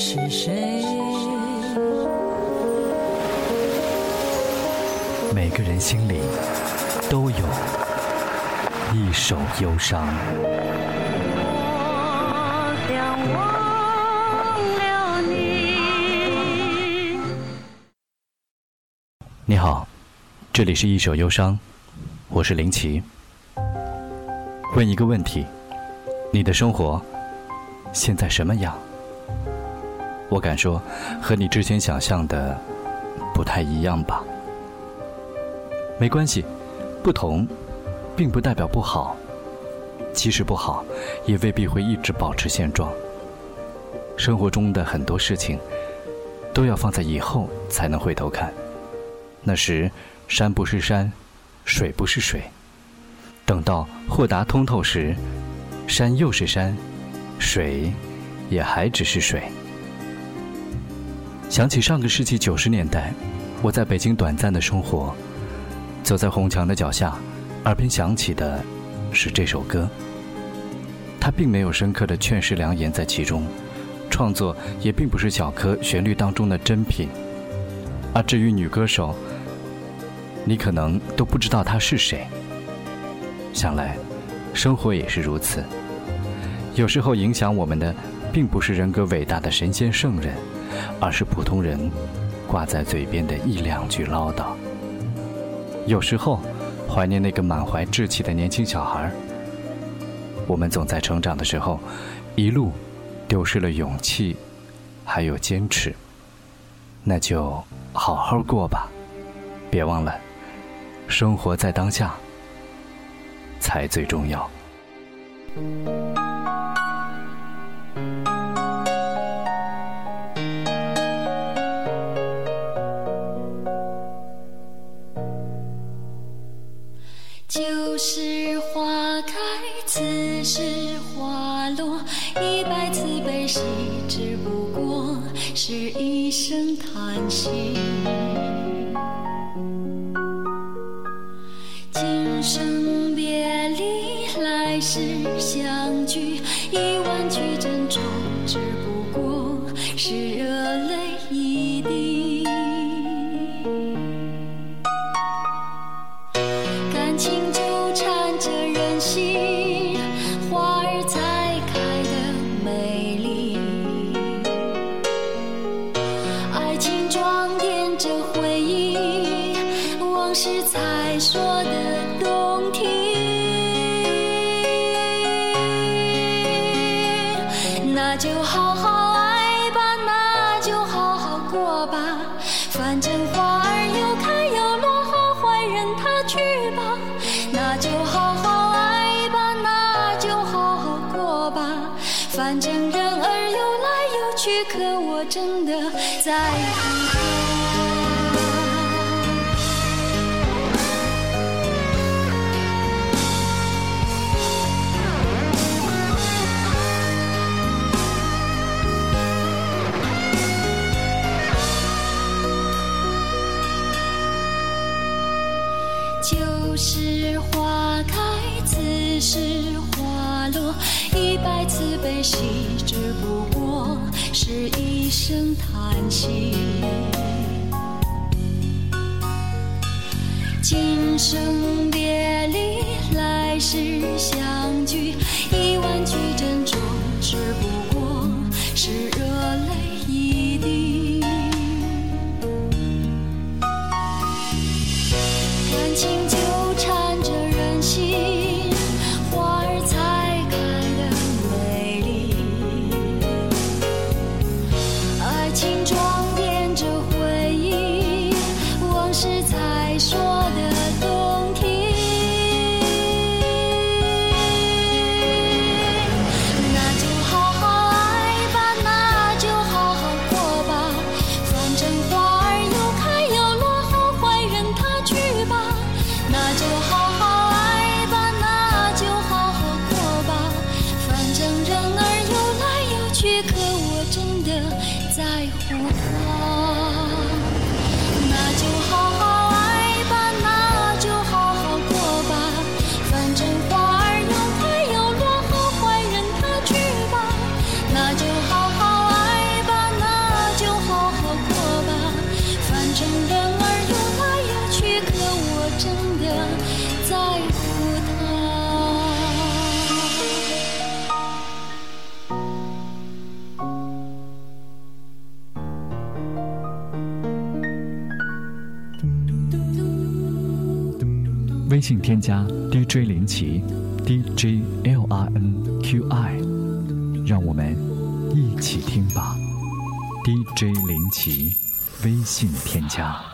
是谁？每个人心里都有一首忧伤。我想忘了你。你好这里是一首忧伤我是林奇。问一个问题你的生活现在什么样？我敢说，和你之前想象的不太一样吧。没关系，不同，并不代表不好。即使不好，也未必会一直保持现状。生活中的很多事情，都要放在以后才能回头看。那时，山不是山，水不是水。等到豁达通透时，山又是山，水也还只是水。想起上个世纪九十年代，我在北京短暂的生活。走在红墙的脚下，耳边响起的是这首歌。它并没有深刻的劝世良言在其中，创作也并不是小柯旋律当中的珍品。而至于女歌手，你可能都不知道她是谁。想来，生活也是如此。有时候影响我们的，并不是人格伟大的神仙圣人，而是普通人挂在嘴边的一两句唠叨。有时候，怀念那个满怀稚气的年轻小孩。我们总在成长的时候，一路丢失了勇气，还有坚持。那就好好过吧，别忘了，生活在当下才最重要。花开，此时花落，一百次悲喜，只不过是一声叹息。今生别离，来世相聚，一万句说的动听。那就好好爱吧，那就好好过吧，反正花儿有开有落，好坏任它去吧。那就好好爱吧，那就好好过吧，反正人儿有来有去，可我真的在乎旧时花开，此时花落，一百次悲喜，只不过是一声叹息。今生别离，来世相聚，才说得对。来，我真的在乎他。微信添加 DJ 林奇，DJL R N Q I，让我们一起听吧，DJ 林奇。微信添加。